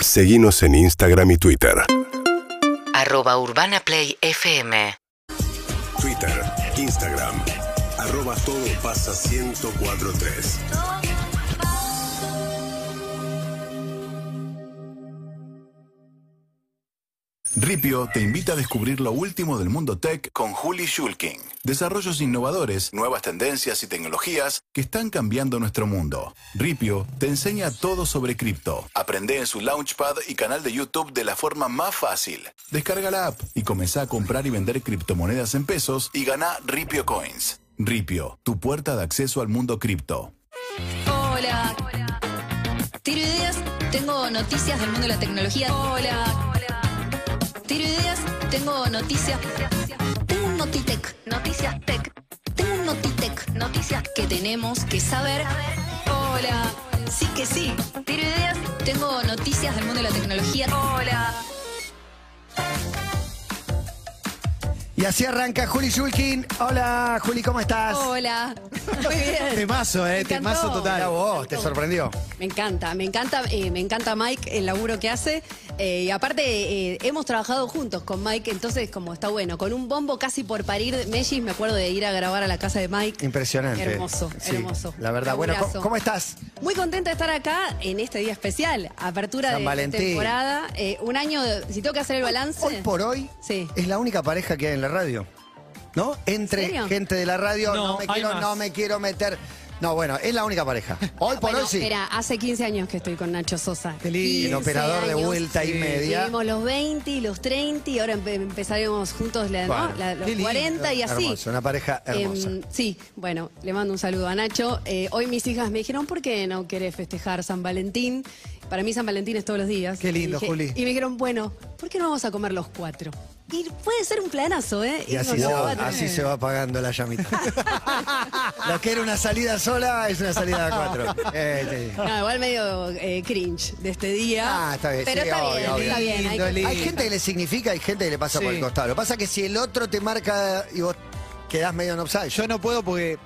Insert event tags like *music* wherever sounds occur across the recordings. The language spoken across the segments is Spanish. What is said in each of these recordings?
Seguimos en Instagram y Twitter. Arroba Urbana Play FM. Twitter, Instagram, arroba todo pasa 1043. Ripio te invita a descubrir lo último del mundo tech con Juli Schulking. Desarrollos innovadores, nuevas tendencias y tecnologías que están cambiando nuestro mundo. Ripio te enseña todo sobre cripto. Aprende en su Launchpad y canal de YouTube de la forma más fácil. Descarga la app y comenzá a comprar y vender criptomonedas en pesos y gana Ripio Coins. Ripio, tu puerta de acceso al mundo cripto. Hola. Tiro ideas, tengo noticias del mundo de la tecnología. Hola. Tiro ideas, tengo noticias. Tengo un Notitec, noticias tech. Tengo un Notitec, noticias que tenemos que saber. Hola. Sí que sí. Tiro ideas, tengo noticias del mundo de la tecnología. Hola. Y así arranca Juli Shulkin. Hola, Juli, ¿cómo estás? Hola. *laughs* Muy bien. Temazo, eh, Me encantó. temazo total. Mira vos, ¿te sorprendió? Me encanta, me encanta, eh, me encanta Mike, el laburo que hace. Eh, y aparte, eh, hemos trabajado juntos con Mike, entonces como está bueno. Con un bombo casi por parir de Mellis, me acuerdo de ir a grabar a la casa de Mike. Impresionante. Hermoso, Sí, hermoso. La verdad. Bueno, ¿cómo, estás? Muy contenta de estar acá en este día especial, apertura San de Valentín. temporada. eh, un año, de- si tengo que hacer el balance. Hoy por hoy Sí. es la única pareja que hay en la radio. ¿No? Entre gente de la radio, no, No, me quiero, no me quiero meter. No, bueno, es la única pareja. Hoy por Bueno, hoy sí. Mira, hace 15 años que estoy con Nacho Sosa. Qué lindo. 15 operador de vuelta y media. Vivimos los 20 y los 30 y ahora empe- empezaremos juntos la- ¿no? Bueno, La- los qué lindo. 40 y así. Hermoso, una pareja hermosa. Em, sí, bueno, le mando un saludo a Nacho. Eh, hoy mis hijas me dijeron, ¿por qué no querés festejar San Valentín? Para mí San Valentín es todos los días. Qué lindo, Y dije- Juli. Y me dijeron, bueno, ¿por qué no vamos a comer los cuatro? Y puede ser un planazo, ¿eh? y así, se va, así se va apagando la llamita. *laughs* Lo que era una salida sola es una salida de cuatro. *laughs* Eh, sí. No, igual medio eh, cringe de este día. Ah, está bien, Pero sí, está obvio, bien, obvio. está bien. hay Lindo, que- lindo. Hay gente que le significa, hay gente que le pasa por el costado. Lo que pasa es que si el otro te marca y vos quedás medio en offside. Yo no puedo porque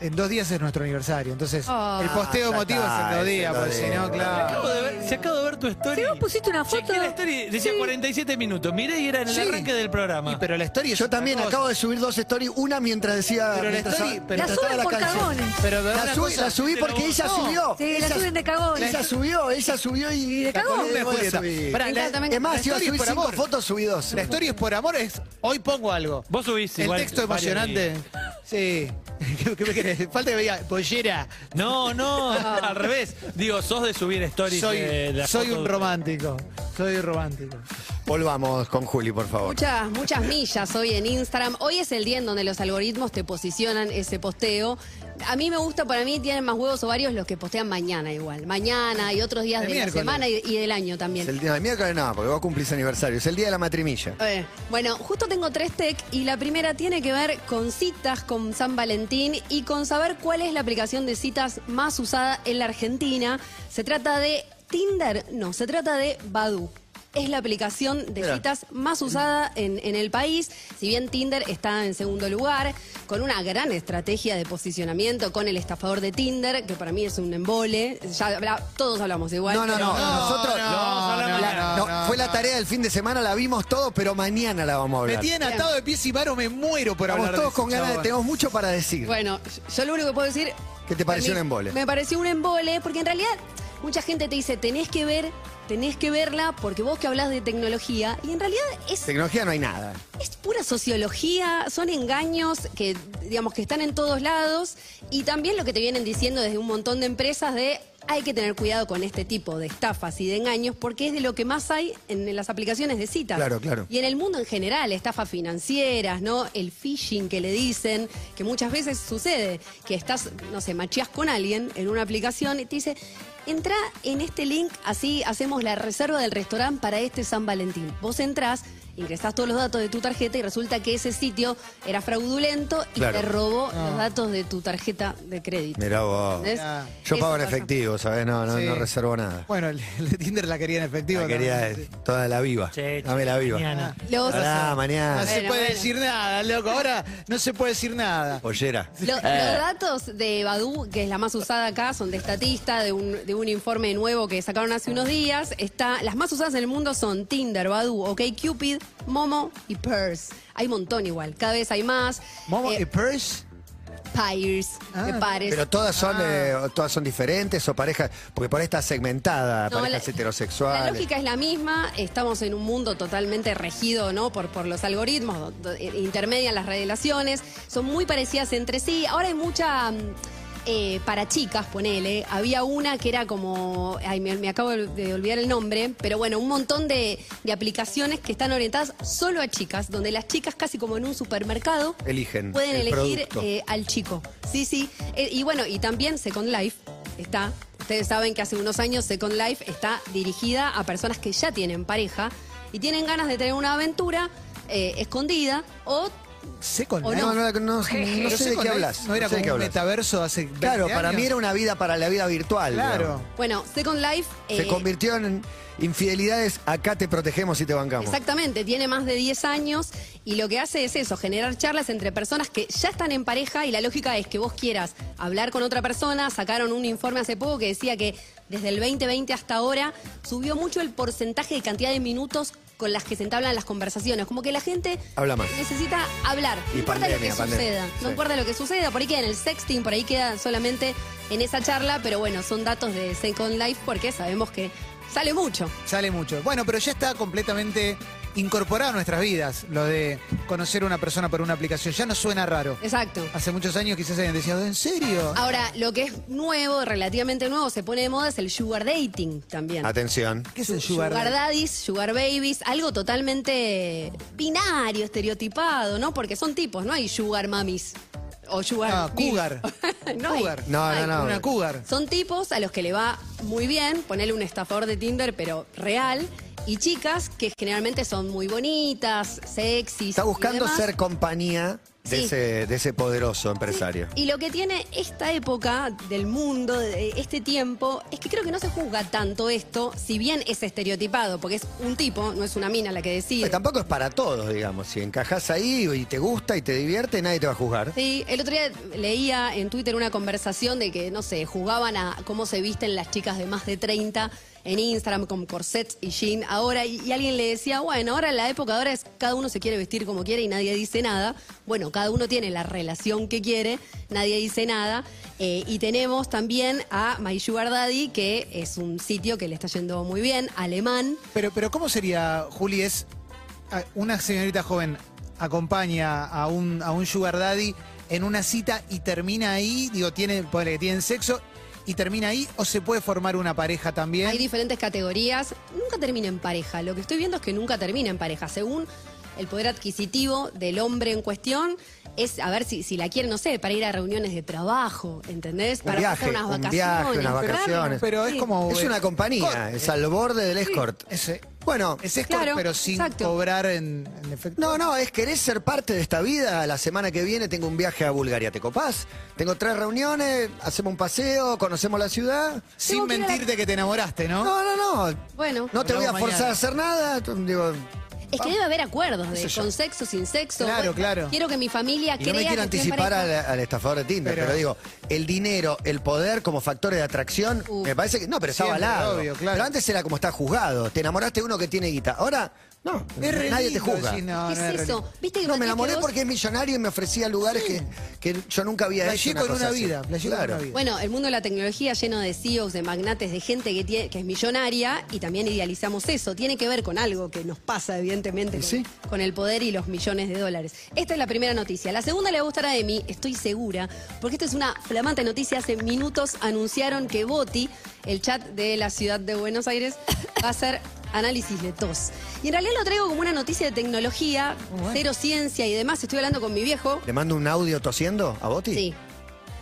en dos días es nuestro aniversario. Entonces, Ah, el posteo emotivo está, es en dos días, porque si no, claro. Acabo de ver, si acabo de ver tu story. Si vos pusiste una foto. Chequeé la story, decía 47 minutos. Miré y era en el Sí. arranque del programa. Y, pero la historia es Yo también cosa. acabo de subir dos stories, una mientras decía. Pero la story- pero- La suben la por canción. cagones. Pero La, subí, cosa- la subí porque ella No. subió. Sí, la ella, suben de cagones. Ella subió, ella subió y. de la cagones, la- Es más, la iba a story subir cinco fotos, subí dos. La historia es por amor, es hoy pongo algo. Vos subís El texto emocionante. Sí. *laughs* ¿Qué, me querés? Falta que me diga, pollera. No, no, al revés. Digo, sos de subir stories. Soy, de la soy un de- romántico. Soy romántico. Volvamos con Juli, por favor. Muchas, muchas millas hoy en Instagram. Hoy es el día en donde los algoritmos te posicionan ese posteo. A mí me gusta, para mí tienen más huevos ovarios los que postean mañana igual. Mañana y otros días El de la semana y, y del año Es también. el día del miércoles, no, porque vos cumplís aniversario. Es el día de la matrimilla. Eh, bueno, justo tengo tres tech y la primera tiene que ver con citas con San Valentín y con saber cuál es la aplicación de citas más usada en la Argentina. ¿Se trata de Tinder? No, se trata de Badu. Es la aplicación de Mira. citas más usada en, en el país. Si bien Tinder está en segundo lugar, con una gran estrategia de posicionamiento con el estafador de Tinder, que para mí es un embole. Ya habla- todos hablamos igual. No, no, pero- no. Nosotros. no, no. No, fue la tarea del fin de semana, la vimos todo, pero mañana la vamos a Me hablar. tienen atado de pies y mano, me muero por Estamos hablar todos de con ese ganas, de, tenemos mucho para decir. Bueno, yo lo único que puedo decir. ¿Qué te pareció mí un embole? Me pareció un embole, porque en realidad mucha gente te dice, tenés que ver, tenés que verla, porque vos que hablas de tecnología, y en realidad es, Tecnología no hay nada. es pura sociología, son engaños que, digamos, que están en todos lados, y también lo que te vienen diciendo desde un montón de empresas de hay que tener cuidado con este tipo de estafas y de engaños porque es de lo que más hay en las aplicaciones de citas. Claro, claro. Y en el mundo en general, estafas financieras, ¿no? El phishing que le dicen, que muchas veces sucede, que estás, no sé, macheás con alguien en una aplicación y te dice, entra en este link, así hacemos la reserva del restaurante para este San Valentín. Vos entrás ingresás todos los datos de tu tarjeta y resulta que ese sitio era fraudulento y Claro. te robó los datos de tu tarjeta de crédito. Mirá vos. Ah. Yo pago en efectivo, ¿sabes? No, no, Sí. no reservo nada. Bueno, el, el de Tinder la quería en efectivo. La quería toda la viva. Che, Dame la viva. mañana. Los, Pará, mañana. No se puede bueno. decir nada, loco. Ahora no se puede decir nada. Pollera. Lo- Los datos de Badu, que es la más usada acá, son de Statista, de un, de un informe nuevo que sacaron hace unos días. Está, las más usadas en el mundo son Tinder, Badu, OkCupid, Momo y Purse. Hay un montón igual, cada vez hay más. Momo Eh, y Purse. Pires, Ah, de pares. Pero todas son, eh, todas son diferentes o parejas, porque por ahí está segmentada, No, parejas la- heterosexuales. La lógica es la misma, estamos en un mundo totalmente regido ¿no? por, por los algoritmos, eh, intermedian las relaciones, son muy parecidas entre sí. Ahora hay mucha... eh, para chicas, ponele, había una que era como, ay, me, me acabo de de olvidar el nombre, pero bueno, un montón de, de aplicaciones que están orientadas solo a chicas, donde las chicas casi como en un supermercado Eligen pueden el elegir eh, al chico. Sí, sí. Eh, y bueno, y también Second Life está. Ustedes saben que hace unos años Second Life está dirigida a personas que ya tienen pareja y tienen ganas de tener una aventura escondida o Second ¿O Life. No, no, no, no, no sé de qué hablas. No era sé de como qué un hablas. metaverso hace 20 Claro, para años? mí era una vida para la vida virtual. Claro. digamos. bueno, Second Life Se eh, convirtió en infidelidades, acá te protegemos y te bancamos. Exactamente, tiene más de 10 años y lo que hace es eso, generar charlas entre personas que ya están en pareja y la lógica es que vos quieras hablar con otra persona. Sacaron un informe hace poco que decía que desde el 2020 hasta ahora subió mucho el porcentaje de cantidad de minutos con las que se entablan las conversaciones. Como que la gente Habla más. necesita hablar. Y no importa lo que pandemia, suceda. No sí. importa lo que suceda. Por ahí queda en el sexting, por ahí queda solamente en esa charla. Pero bueno, son datos de Second Life porque sabemos que sale mucho. Sale mucho. Bueno, pero ya está completamente incorporado a nuestras vidas lo de conocer a una persona por una aplicación. Ya no suena raro. Exacto. Hace muchos años quizás hayan decidido, ¿en serio? Ahora, lo que es nuevo, relativamente nuevo, se pone de moda es el sugar dating también. Atención. ¿Qué es el sugar? Sugar daddies, sugar babies, algo totalmente binario, estereotipado, ¿no? Porque son tipos, no hay sugar mamis o sugar Ah, milf. cougar. *laughs* no hay. Cougar. No, no, no. Una cougar. Son tipos a los que le va muy bien, ponerle un estafador de Tinder, pero real. Y chicas que generalmente son muy bonitas, sexys. Está y buscando demás. ser compañía de, Sí. ese, de ese poderoso empresario. Y lo que tiene esta época del mundo, de este tiempo, es que creo que no se juzga tanto esto, si bien es estereotipado, porque es un tipo, no es una mina la que decide. Pues tampoco es para todos, digamos. Si encajás ahí y te gusta y te divierte, nadie te va a juzgar. Sí, el otro día leía en Twitter una conversación de que, no sé, jugaban a cómo se visten las chicas de más de 30 en Instagram con corsets y jean ahora, y, alguien le decía, bueno, ahora la época ahora es cada uno se quiere vestir como quiere y nadie dice nada. Bueno, cada uno tiene la relación que quiere, nadie dice nada. Eh, y tenemos también a My Sugar Daddy, que es un sitio que le está yendo muy bien, alemán. Pero, pero ¿cómo sería, Juli? Es una señorita joven acompaña a un, a un sugar daddy en una cita y termina ahí, digo, tiene, tienen sexo y termina ahí, o se puede formar una pareja también. Hay diferentes categorías. Nunca termina en pareja. Lo que estoy viendo es que nunca termina en pareja. Según el poder adquisitivo del hombre en cuestión, es a ver si, si la quiere, no sé, para ir a reuniones de trabajo, ¿entendés? Un Para viaje, pasar unas un vacaciones. viaje, unas vacaciones. Pero es Sí. como... Es eh, una compañía, co- es al borde del escort. Ese, Bueno, es escort, Claro, pero sin exacto. cobrar en, en efecto. no, no, es querés ser parte de esta vida. La semana que viene tengo un viaje a Bulgaria. ¿Te copás? Tengo tres reuniones, hacemos un paseo, conocemos la ciudad. Sin Tengo que la- mentirte que te enamoraste, ¿no? No, no, no. Bueno, No te voy a forzar mañana. a hacer nada. Digo, es que debe haber acuerdos de con sexo, sin sexo. Claro, Bueno, claro. Quiero que mi familia Y crea no me quiero que anticipar al, al estafador de Tinder, pero, Pero- digo, el dinero, el poder como factores de atracción, Uf. me parece que. No, pero está Siempre, avalado. obvio, claro. Pero antes era como está juzgado. Te enamoraste de uno que tiene guita. Ahora, no, Es nadie te juzga. decir, no, ¿Qué no es eso? lindo. ¿Viste que No, me enamoré vos- porque es millonario y me ofrecía lugares que, que yo nunca había hecho. con cosa una vida, con Claro. una vida. Bueno, el mundo de la tecnología lleno de CEOs, de magnates, de gente que, tiene, que es millonaria y también idealizamos eso. Tiene que ver con algo que nos pasa, evidentemente, ¿Y con, sí? con el poder y los millones de dólares. Esta es la primera noticia. La segunda le va a gustar a Emi, estoy segura, porque esta es una flamante noticia. Hace minutos anunciaron que Boti, el chat de la ciudad de Buenos Aires, va a hacer análisis de tos. Y en realidad lo traigo como una noticia de tecnología, cero ciencia y demás. Estoy hablando con mi viejo, ¿Le mando un audio tosiendo a Boti? Sí.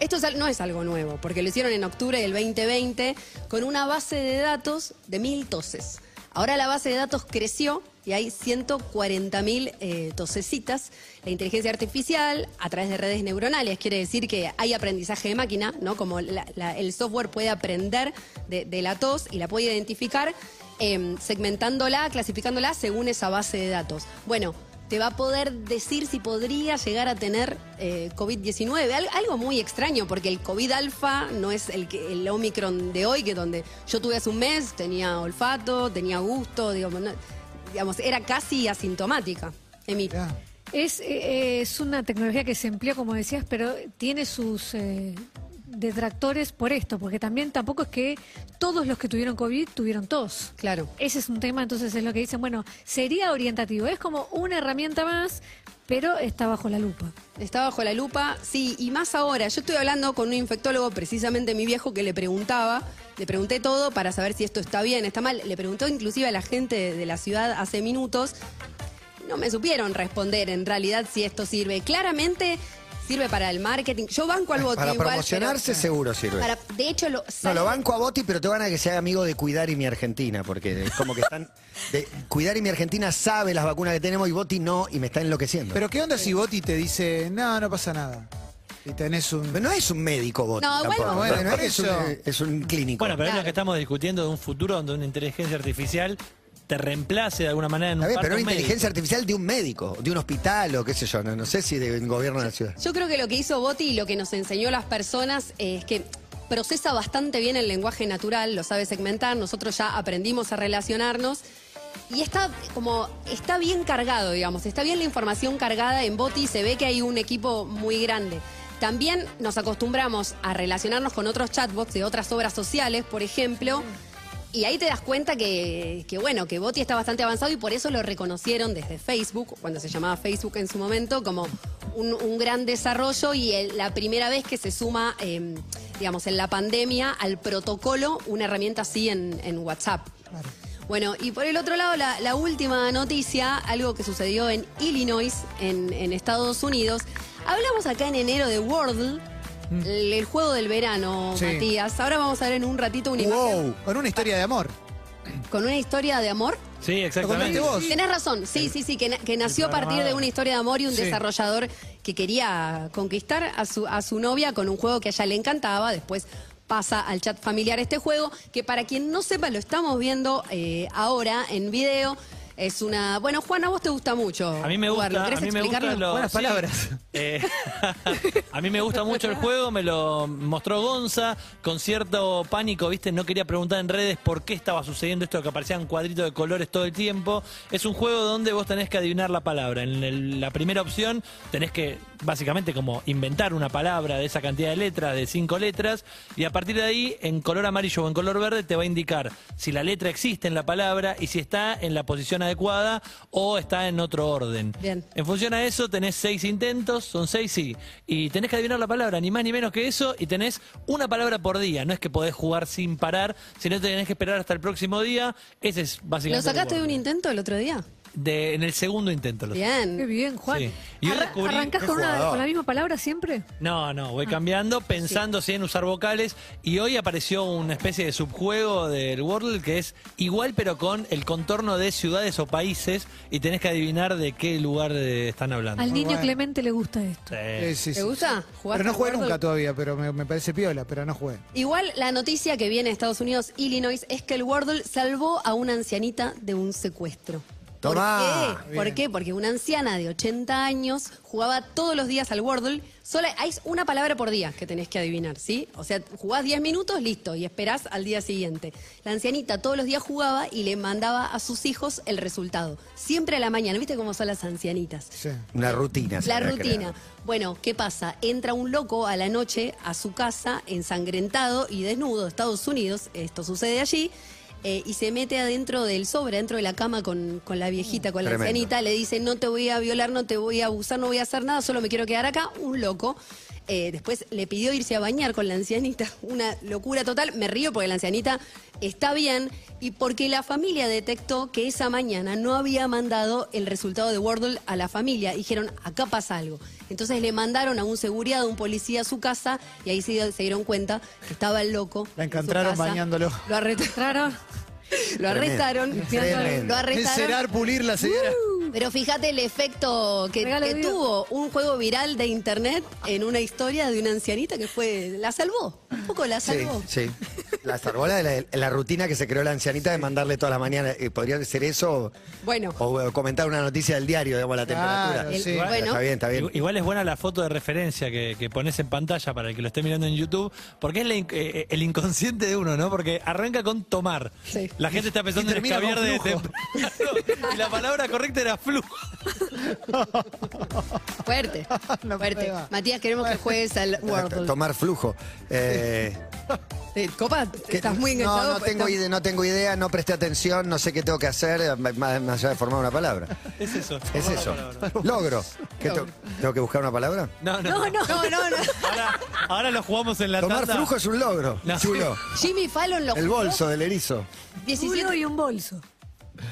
Esto es no es algo nuevo, porque lo hicieron en octubre del 2020 con una base de datos de mil toses. Ahora la base de datos creció y hay 140.000 eh, tosecitas. La inteligencia artificial a través de redes neuronales quiere decir que hay aprendizaje de máquina, ¿no? Como la- la- el software puede aprender de, de la tos y la puede identificar, em, segmentándola, clasificándola según esa base de datos. Bueno, te va a poder decir si podría llegar a tener eh, COVID-19. Al- algo muy extraño, porque el COVID alfa no es el, que- el Omicron de hoy, que donde yo tuve hace un mes, tenía olfato, tenía gusto, digamos, no- digamos era casi asintomática. Emi. Es, eh, es una tecnología que se emplea, como decías, pero tiene sus eh, detractores por esto, porque también tampoco es que todos los que tuvieron COVID tuvieron tos. Claro. Ese es un tema, entonces es lo que dicen, bueno, sería orientativo, es como una herramienta más, pero está bajo la lupa. Está bajo la lupa, sí, y más ahora. Yo estoy hablando con un infectólogo, precisamente mi viejo, que le preguntaba, le pregunté todo para saber si esto está bien, está mal. Le preguntó inclusive a la gente de, la ciudad hace minutos. No me supieron responder en realidad si esto sirve. Claramente sirve para el marketing. Yo banco al bote Para igual, promocionarse pero- seguro sirve. para- de hecho, lo, No, lo banco a Boti, pero te van a que sea amigo de Cuidar y mi Argentina, porque es como que están. de- Cuidar y mi Argentina sabe las vacunas que tenemos y Boti no, y me está enloqueciendo. Pero ¿qué onda si Boti te dice, no, no pasa nada? Y tenés un... No es un médico Boti. No, tampoco. bueno, bueno, no por es, un, eso. es un clínico. Bueno, pero es Claro. lo que estamos discutiendo de un futuro donde una inteligencia artificial te reemplace de alguna manera en un parto pero una médico. inteligencia artificial de un médico, de un hospital o qué sé yo, no, no sé si del gobierno de la ciudad. Yo creo que lo que hizo Boti y lo que nos enseñó a las personas es que procesa bastante bien el lenguaje natural, lo sabe segmentar, nosotros ya aprendimos a relacionarnos y está como está bien cargado, digamos, está bien la información cargada en Boti, se ve que hay un equipo muy grande. También nos acostumbramos a relacionarnos con otros chatbots de otras obras sociales, por ejemplo, y ahí te das cuenta que, que, bueno, que Boti está bastante avanzado y por eso lo reconocieron desde Facebook, cuando se llamaba Facebook en su momento, como un, un gran desarrollo y el- la primera vez que se suma, eh, digamos, en la pandemia al protocolo una herramienta así en, en WhatsApp. Bueno, y por el otro lado, la, la última noticia, algo que sucedió en Illinois, en, en Estados Unidos. Hablamos acá en enero de Wordle, el, el juego del verano, Sí. Matías. Ahora vamos a ver en un ratito una imagen ¡Wow! Con una historia de amor. con una historia de amor. Sí, exactamente. Lo contaste vos. Tenés razón, sí, sí, sí, que, na- que nació a partir de una historia de amor y un Sí. desarrollador que quería conquistar a su, a su novia con un juego que a ella le encantaba. Después pasa al chat familiar este juego, que para quien no sepa, lo estamos viendo eh, ahora en video. Es una. Bueno, Juan, a vos te gusta mucho. A mí me jugarlo. gusta, a ¿Querés mí me gusta lo- Buenas sí. palabras. Eh, *laughs* a mí me gusta mucho el juego, me lo mostró Gonza con cierto pánico, ¿viste? No quería preguntar en redes por qué estaba sucediendo esto que aparecían cuadritos de colores todo el tiempo. Es un juego donde vos tenés que adivinar la palabra. En el- la primera opción tenés que básicamente como inventar una palabra de esa cantidad de letras, de cinco letras, y a partir de ahí, en color amarillo o en color verde, te va a indicar si la letra existe en la palabra y si está en la posición adecuada o está en otro orden. Bien. En función a eso, tenés seis intentos, son seis, sí. Y tenés que adivinar la palabra, ni más ni menos que eso, y tenés una palabra por día. No es que podés jugar sin parar, sino tenés que esperar hasta el próximo día. Ese es ¿Lo básicamente. sacaste de un intento el otro día? De- en el segundo intento. lo- Qué Bien. bien, Juan. Sí. Y Arra- descubrí- ¿Arrancás Qué con, una- con la misma palabra siempre? No, no, voy cambiando, pensando si en usar vocales. Y hoy apareció una especie de subjuego del Wordle que es igual, pero con el contorno de ciudades o países. Y tenés que adivinar de qué lugar eh, están hablando. Al niño bueno. Clemente le gusta esto. Sí. Sí, ¿Te sí, gusta? sí. ¿Jugaste Pero no jugué Wordle? nunca todavía, pero me, me parece piola, pero no jugué. Igual la noticia que viene de Estados Unidos, Illinois, es que el Wordle salvó a una ancianita de un secuestro. ¿Por Tomá. qué? ¿Por qué? Porque una anciana de 80 años jugaba todos los días al Wordle. Solo hay una palabra por día que tenés que adivinar, ¿sí? O sea, jugás 10 minutos, listo, y esperás al día siguiente. La ancianita todos los días jugaba y le mandaba a sus hijos el resultado. Siempre a la mañana, ¿viste cómo son las ancianitas? Sí. Una rutina. La rutina. Bueno, ¿qué pasa? Entra un loco a la noche a su casa, ensangrentado y desnudo, de Estados Unidos, esto sucede allí, eh, y se mete adentro del sobre, dentro de la cama con, con la viejita, con la ancianita, le dice, no te voy a violar, no te voy a abusar, no voy a hacer nada, solo me quiero quedar acá, un loco. Eh, después le pidió irse a bañar con la ancianita, *laughs* una locura total. Me río porque la ancianita está bien y porque la familia detectó que esa mañana no había mandado el resultado de Wordle a la familia. Dijeron, acá pasa algo. Entonces le mandaron a un seguridad, a un policía a su casa y ahí se, se dieron cuenta que estaba el loco. La en su encontraron casa. bañándolo. Lo arrestaron. *laughs* Lo arrestaron. Tremendo. Lo arrestaron. Encerar, pulir la señora. Pero fíjate el efecto que, tuvo un juego viral de internet en una historia de una ancianita que fue. La salvó. Un poco la Sí, salvó. sí. La de la, la rutina que se creó la ancianita de mandarle todas las mañanas. eh, podría ser eso Bueno. o, eh, comentar una noticia del diario, digamos, la temperatura. El- sí. bueno. Está bien, está bien. Igual- es buena la foto de referencia que, que pones en pantalla para el que lo esté mirando en YouTube, porque es la eh, el inconsciente de uno, ¿no? Porque arranca con tomar. Sí. La gente está pensando Y en escabiar de temprano. Y la palabra correcta era flujo. *laughs* Fuerte. No fuerte. Matías, queremos que juegues al Wordle. Tomar flujo. Eh, *laughs* Eh, Copa, que- estás muy no, enganchado. no tengo, Estás- idea, no tengo idea, no presté atención, no sé qué tengo que hacer, eh, más, más allá de formar una palabra. *laughs* Es eso. Es eso. Logro. ¿Qué ¿Tengo que buscar una palabra? No, no. No, no, no, no. Ahora, ahora lo jugamos en la Tomar tanda. flujo es un logro. No. Chulo. *laughs* Jimmy Fallon lo El jugó. bolso del erizo. 17. Uno y un bolso.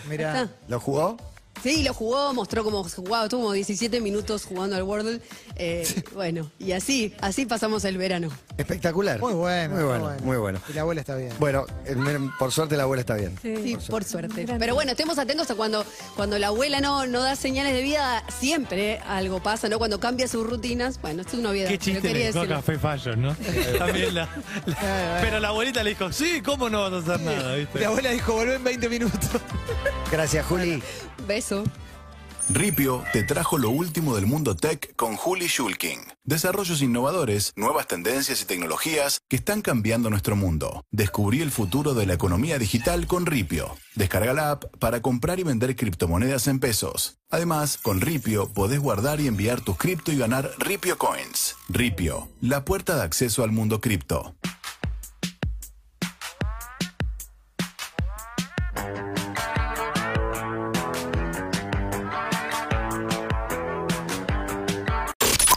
Mirá. ¿Lo jugó? Sí, lo jugó, mostró cómo jugaba, estuvo como 17 minutos jugando al Wordle. Eh, Bueno, y así, así pasamos el verano. Espectacular. Muy bueno. Muy bueno, muy bueno. Y la abuela está bien. Bueno, eh, miren, por suerte la abuela está bien. Sí, por suerte. Pero bueno, estemos atentos a cuando, cuando la abuela no, no da señales de vida, siempre algo pasa, ¿no? Cuando cambia sus rutinas. Bueno, esto es una novedad. Qué chiste le a Fallos, ¿no? *laughs* También la, la- *laughs* pero la abuelita le dijo, sí, ¿cómo no vas a hacer nada? ¿viste? La abuela dijo, volvé en 20 minutos. Gracias, Juli. Ripio te trajo lo último del mundo tech con Juli Schulking. Desarrollos innovadores, nuevas tendencias y tecnologías que están cambiando nuestro mundo. Descubrí el futuro de la economía digital con Ripio. Descarga la app para comprar y vender criptomonedas en pesos. Además, con Ripio podés guardar y enviar tus cripto y ganar Ripio Coins. Ripio, la puerta de acceso al mundo cripto.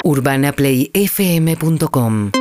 urbanaplayfm.com